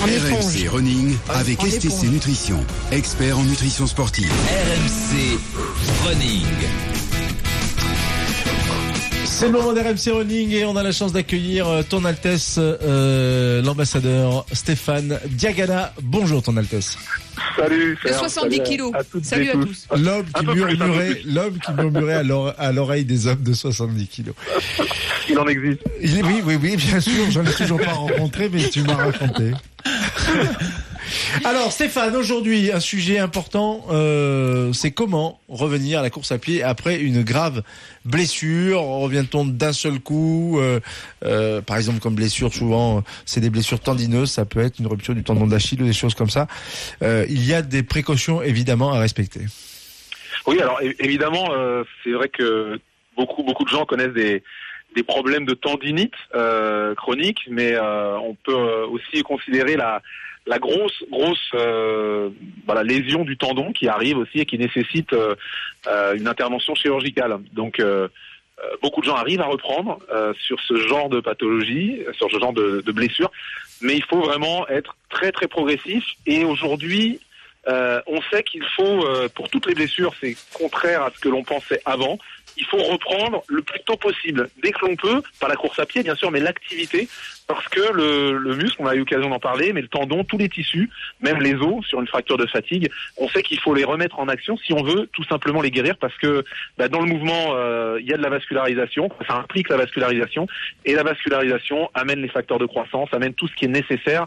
RMC Running avec STC Nutrition, expert en nutrition sportive. RMC Running. C'est le moment d'RMC Running et on a la chance d'accueillir euh, ton Altesse, euh, l'ambassadeur Stéphane Diagana. Bonjour ton Altesse. Salut. De Serge, 70 salut à- kilos. à Salut à tous. L'homme qui murmurait, l'homme qui murmurait à l'ore- à l'oreille des hommes de 70 kilos. Il en existe. Oui, oui, oui, bien sûr, j'en ai toujours pas rencontré, mais tu m'as raconté. Alors Stéphane, aujourd'hui, un sujet important, euh, c'est comment revenir à la course à pied après une grave blessure. Revient-on d'un seul coup euh, euh, Par exemple, comme blessure, souvent, c'est des blessures tendineuses, ça peut être une rupture du tendon d'Achille ou des choses comme ça. Il y a des précautions évidemment à respecter. Oui, alors évidemment, c'est vrai que beaucoup beaucoup de gens connaissent des des problèmes de tendinite chronique, mais on peut aussi considérer la la grosse grosse euh, voilà lésion du tendon qui arrive aussi et qui nécessite euh, euh, une intervention chirurgicale. Donc euh, beaucoup de gens arrivent à reprendre sur ce genre de pathologie, sur ce genre de, de blessure, mais il faut vraiment être très très progressif. Et aujourd'hui, euh, on sait qu'il faut, euh, pour toutes les blessures, c'est contraire à ce que l'on pensait avant. Il faut reprendre le plus tôt possible, dès que l'on peut, pas la course à pied bien sûr, mais l'activité, parce que le, le muscle, on a eu l'occasion d'en parler, mais le tendon, tous les tissus, même les os sur une fracture de fatigue, on sait qu'il faut les remettre en action si on veut tout simplement les guérir, parce que bah, dans le mouvement, euh, il y a de la vascularisation, ça implique la vascularisation, et la vascularisation amène les facteurs de croissance, amène tout ce qui est nécessaire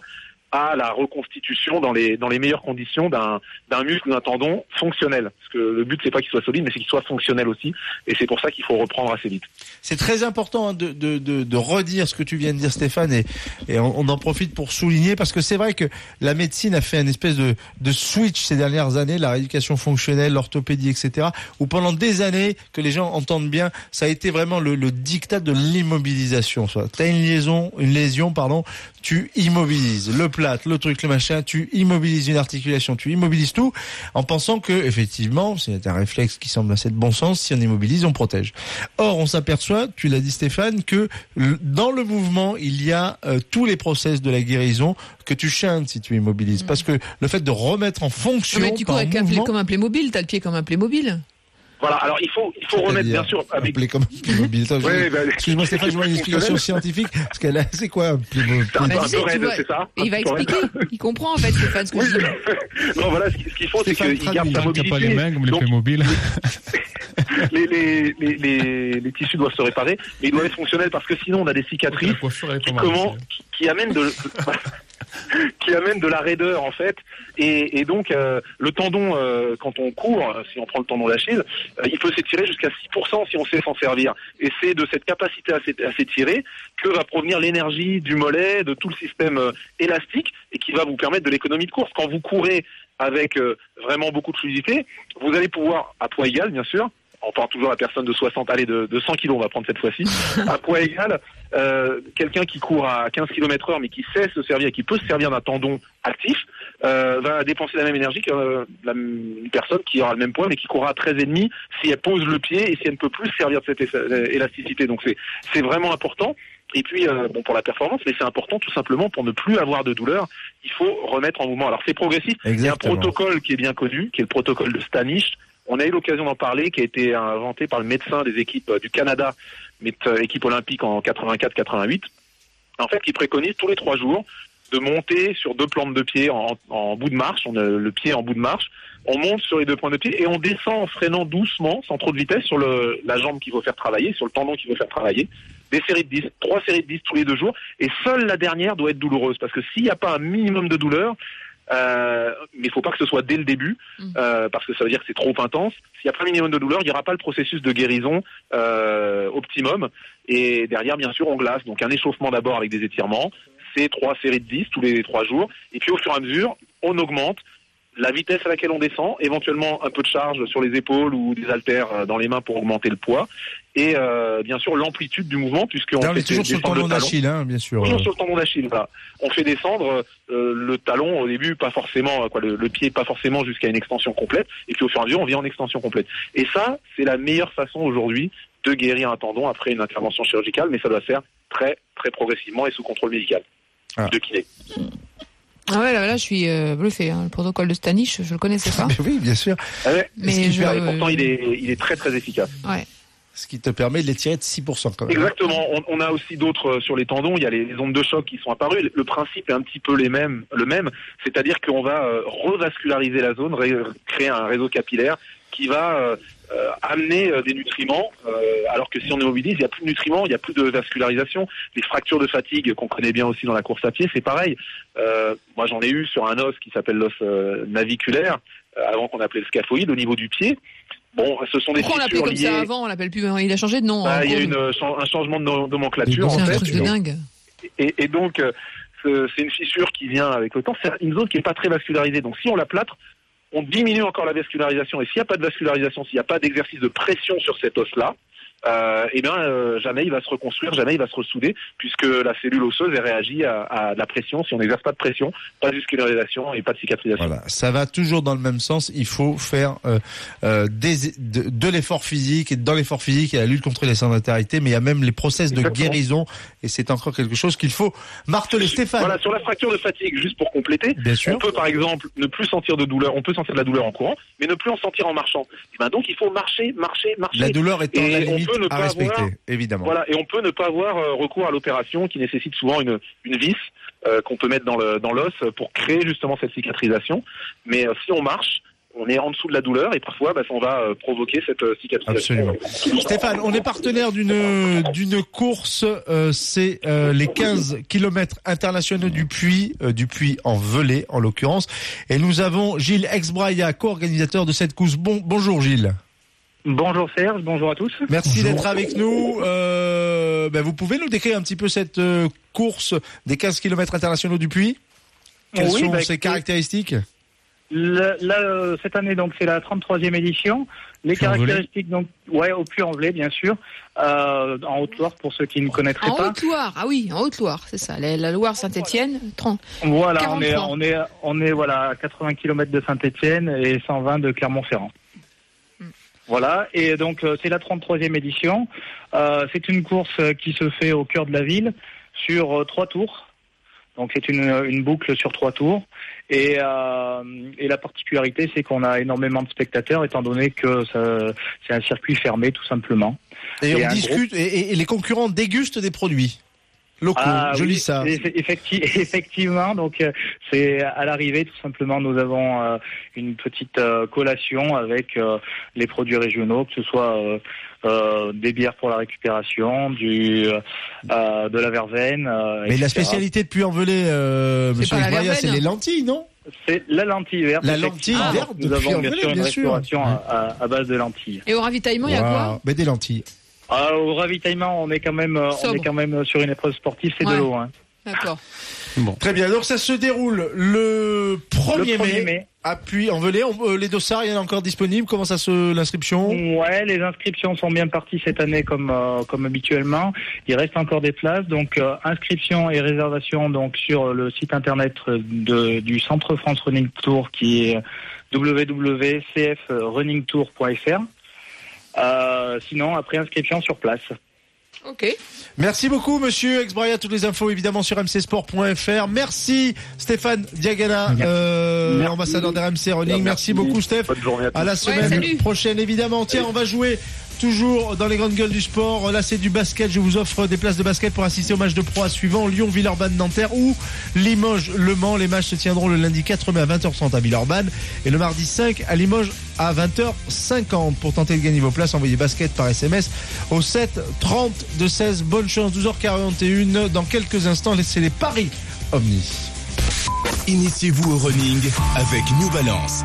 à la reconstitution dans les dans les meilleures conditions d'un d'un muscle ou d'un tendon fonctionnel. Parce que le but c'est pas qu'il soit solide, mais c'est qu'il soit fonctionnel aussi. Et c'est pour ça qu'il faut reprendre assez vite. C'est très important hein, de, de, de, de redire ce que tu viens de dire Stéphane et, et on, en profite pour souligner parce que c'est vrai que la médecine a fait une espèce de, de switch ces dernières années, la rééducation fonctionnelle, l'orthopédie, etc. Où pendant des années, que les gens entendent bien, ça a été vraiment le, le dictat de l'immobilisation. Tu as une liaison, une lésion, pardon, tu immobilises le plate, le truc, le machin, tu immobilises une articulation, tu immobilises tout en pensant que effectivement, c'est un réflexe qui semble assez de bon sens, si on immobilise, on protège. Or, on s'aperçoit, tu l'as dit Stéphane, que dans le mouvement, il y a euh, tous les process de la guérison que tu chantes si tu immobilises. Parce que le fait de remettre en fonction mais tu par cours avec un, mouvement, comme un Playmobil, t'as le pied comme un Playmobil. Voilà. Alors il faut il faut remettre bien sûr avec. appelé comme un Playmobil. Ouais, bah, Excuse-moi Stéphane, je vois une explication scientifique. Parce qu'elle a- c'est quoi un Playmobil C'est un, Bah, un c'est ça il va Un expliquer. Il comprend en fait, Stéphane, ce je dis. non, voilà, ce qu'il faut, c'est qu'il garde sa T'as pas les mobilité. mains comme les Playmobil. les, les, les, les, les tissus doivent se réparer, mais ils doivent être fonctionnels parce que sinon on a des cicatrices qui, comment, qui, qui amènent de qui amène de la raideur en fait. Et, et donc euh, le tendon euh, quand on court si on prend le tendon d'Achille euh, il peut s'étirer jusqu'à 6% si on sait s'en servir. Et c'est de cette capacité à s'é- à s'étirer que va provenir l'énergie du mollet de tout le système euh, élastique et qui va vous permettre de l'économie de course. Quand vous courez avec euh, vraiment beaucoup de fluidité vous allez pouvoir à poids égal bien sûr on parle toujours à la personne de 60, allez, de, de 100 kilos, on va prendre cette fois-ci, à poids égal, euh, quelqu'un qui court à 15 km heure, mais qui sait se servir, et qui peut se servir d'un tendon actif, euh, va dépenser la même énergie que euh, la personne qui aura le même poids, mais qui courra à 13,5 si elle pose le pied et si elle ne peut plus se servir de cette é- élasticité. Donc c'est c'est vraiment important. Et puis, euh, bon, pour la performance, mais c'est important tout simplement pour ne plus avoir de douleur, il faut remettre en mouvement. Alors c'est progressif, il y a un protocole qui est bien connu, qui est le protocole de Stanish. On a eu l'occasion d'en parler, qui a été inventé par le médecin des équipes euh, du Canada, euh, équipe olympique en 84-88. En fait, qui préconise tous les trois jours de monter sur deux plantes de pied en, bout de marche, on a le pied en bout de marche, on monte sur les deux points de pied et on descend en freinant doucement, sans trop de vitesse, sur la jambe qu'il faut faire travailler, sur le tendon qu'il faut faire travailler. Des séries de 10, trois séries de 10 tous les deux jours, et seule la dernière doit être douloureuse, parce que s'il n'y a pas un minimum de douleur, euh, mais il faut pas que ce soit dès le début, Mm. euh, parce que ça veut dire que c'est trop intense. S'il n'y a pas un minimum de douleur, il n'y aura pas le processus de guérison euh, optimum. Et derrière, bien sûr, on glace. Donc un échauffement d'abord avec des étirements, c'est trois séries de 10 tous les trois jours. Et puis au fur et à mesure, on augmente la vitesse à laquelle on descend, éventuellement un peu de charge sur les épaules ou des haltères euh, dans les mains pour augmenter le poids, et euh, bien sûr l'amplitude du mouvement puisqu'on on fait est toujours sur le tendon d'Achille, hein, bien sûr. Toujours sur le tendon d'Achille, voilà. On fait descendre euh, le talon au début, pas forcément, euh, quoi, le, le pied pas forcément jusqu'à une extension complète, et puis au fur et à mesure, on vient en extension complète. Et ça, c'est la meilleure façon aujourd'hui de guérir un tendon après une intervention chirurgicale, mais ça doit se faire très, très progressivement et sous contrôle médical Ah. de kiné. Ah ouais, là, là, je suis euh, bluffé. Hein. Le protocole de Stanich, je le connaissais pas. Mais oui, bien sûr. Ah ouais. Mais je... Et pourtant, il est, il est très très efficace. Ouais. Ce qui te permet de les tirer de 6% quand même. Exactement. On, a aussi d'autres euh, sur les tendons. Il y a les, ondes de choc qui sont apparues. Le, principe est un petit peu les mêmes, le même, c'est-à-dire qu'on va euh, revasculariser la zone, ré- créer un réseau capillaire qui va euh, euh, amener des nutriments. alors que si on immobilise, il n'y a plus de nutriments, il n'y a plus de vascularisation. Les fractures de fatigue qu'on connaît bien aussi dans la course à pied, c'est pareil. Moi, j'en ai eu sur un os qui s'appelle l'os naviculaire, avant qu'on appelait le scaphoïde, au niveau du pied. Bon, ce sont des Pourquoi on comme liées. ça avant? On l'appelle plus. Il a changé de nom. Bah, hein, il y a une, chan- un changement de no- nomenclature. C'est un fait. truc de dingue. Et, et donc, euh, ce- c'est une fissure qui vient avec le temps. C'est une zone qui n'est pas très vascularisée. Donc, si on la plâtre, on diminue encore la vascularisation. Et s'il n'y a pas de vascularisation, s'il n'y a pas d'exercice de pression sur cet os-là, euh, eh bien, euh, jamais il va se reconstruire, jamais il va se ressouder, puisque la cellule osseuse elle réagit à, à de la pression. Si on n'exerce pas de pression, pas de vascularisation et pas de cicatrisation. Voilà, ça va toujours dans le même sens. Il faut faire euh, euh, des, de, de l'effort physique et dans l'effort physique, il y a la lutte contre les sédentarités, mais il y a même les process de guérison et c'est encore quelque chose qu'il faut marteler. Stéphane, Voilà, sur la fracture de fatigue, juste pour compléter, bien On sûr. peut par exemple ne plus sentir de douleur, on peut sentir de la douleur en courant, mais ne plus en sentir en marchant. Et ben donc il faut marcher, marcher, marcher. La douleur étant Et la on limite peut ne à pas respecter, avoir- évidemment. Voilà, et on peut ne pas avoir euh, recours à l'opération qui nécessite souvent une, une vis euh, qu'on peut mettre dans le dans l'os pour créer justement cette cicatrisation. Mais euh, si on marche, on est en dessous de la douleur et parfois bah, on va provoquer cette cicatrisation. Absolument. Stéphane, on est partenaire d'une d'une course, euh, c'est euh, les 15 kilomètres internationaux du Puy, euh, du Puy en Velay en l'occurrence, et nous avons Gilles Exbraya, co-organisateur de cette course. Bon, bonjour Gilles. Bonjour Serge, bonjour à tous. Merci d'être avec nous. Euh, ben, vous pouvez nous décrire un petit peu cette euh, course des 15 kilomètres internationaux du Puy? Quelles Oui, sont bah, ses caractéristiques? le- là, euh, cette année, donc, c'est la 33e édition. Les caractéristiques, donc, ouais, au Puy-en-Velay, bien sûr, euh, en Haute-Loire, pour ceux qui ne connaîtraient En pas. Haute-Loire, ah oui, en Haute-Loire, c'est ça. La, la Loire-Saint-Étienne, 30. Voilà, on est, 43. on est, on est, voilà, à 80 km de Saint-Étienne et 120 de Clermont-Ferrand. Voilà, et donc euh, c'est la 33e édition. Euh, c'est une course euh, qui se fait au cœur de la ville sur trois tours. Donc c'est une, une boucle sur trois tours. Et, euh, et la particularité, c'est qu'on a énormément de spectateurs, étant donné que c'est un circuit fermé, tout simplement. Et, Et on discute, et les concurrents dégustent des produits locaux. Ah, Je oui, lis ça. eff- effecti- effectivement, donc euh, c'est à l'arrivée tout simplement nous avons euh, une petite euh, collation avec euh, les produits régionaux, que ce soit euh, euh, des bières pour la récupération, du euh, de la verveine. euh, Mais la spécialité de Puy-en-Velay, euh, monsieur Exbraya, c'est les lentilles, non? C'est la lentille verte. La lentille verte de Nous avons bien sûr une restauration à, à- à base de lentilles. Et au ravitaillement, il y a quoi? Mais des lentilles. Ah, au ravitaillement, on est quand même, euh, on Sobre. est quand même sur une épreuve sportive, c'est Ouais. de l'eau. Hein. D'accord. Très bien. Donc ça se déroule le 1er, Le 1er mai, Puy-en-Velay. On- euh, les dossards, il y en a encore disponibles? Comment ça se l'inscription? Ouais, les inscriptions sont bien parties cette année comme euh, comme habituellement. Il reste encore des places, donc euh, inscription et réservation donc sur le site internet de, du Centre France Running Tour qui est www.cfrunningtour.fr. Euh, sinon, après inscription sur place. Ok. Merci beaucoup, monsieur Exbraya. Toutes les infos, évidemment, sur mcsport.fr. Merci, Stéphane Diagana, euh, ambassadeur d'RMC Running. Merci, beaucoup, Steph. Bonne journée à tous. À la semaine prochaine, évidemment. Tiens, on va jouer toujours dans les grandes gueules du sport. Là, c'est du basket. Je vous offre des places de basket pour assister au match de pro suivant Lyon, Villeurbanne, Nanterre ou Limoges, Le Mans. Les matchs se tiendront le lundi 4 mai à 20h30 à Villeurbanne et le mardi 5 à Limoges à 20h50. Pour tenter de gagner vos places, envoyez basket par SMS au 7 30 de 16. Bonne chance, 12h41. Dans quelques instants, c'est les paris Omnis. Initiez-vous au running avec New Balance.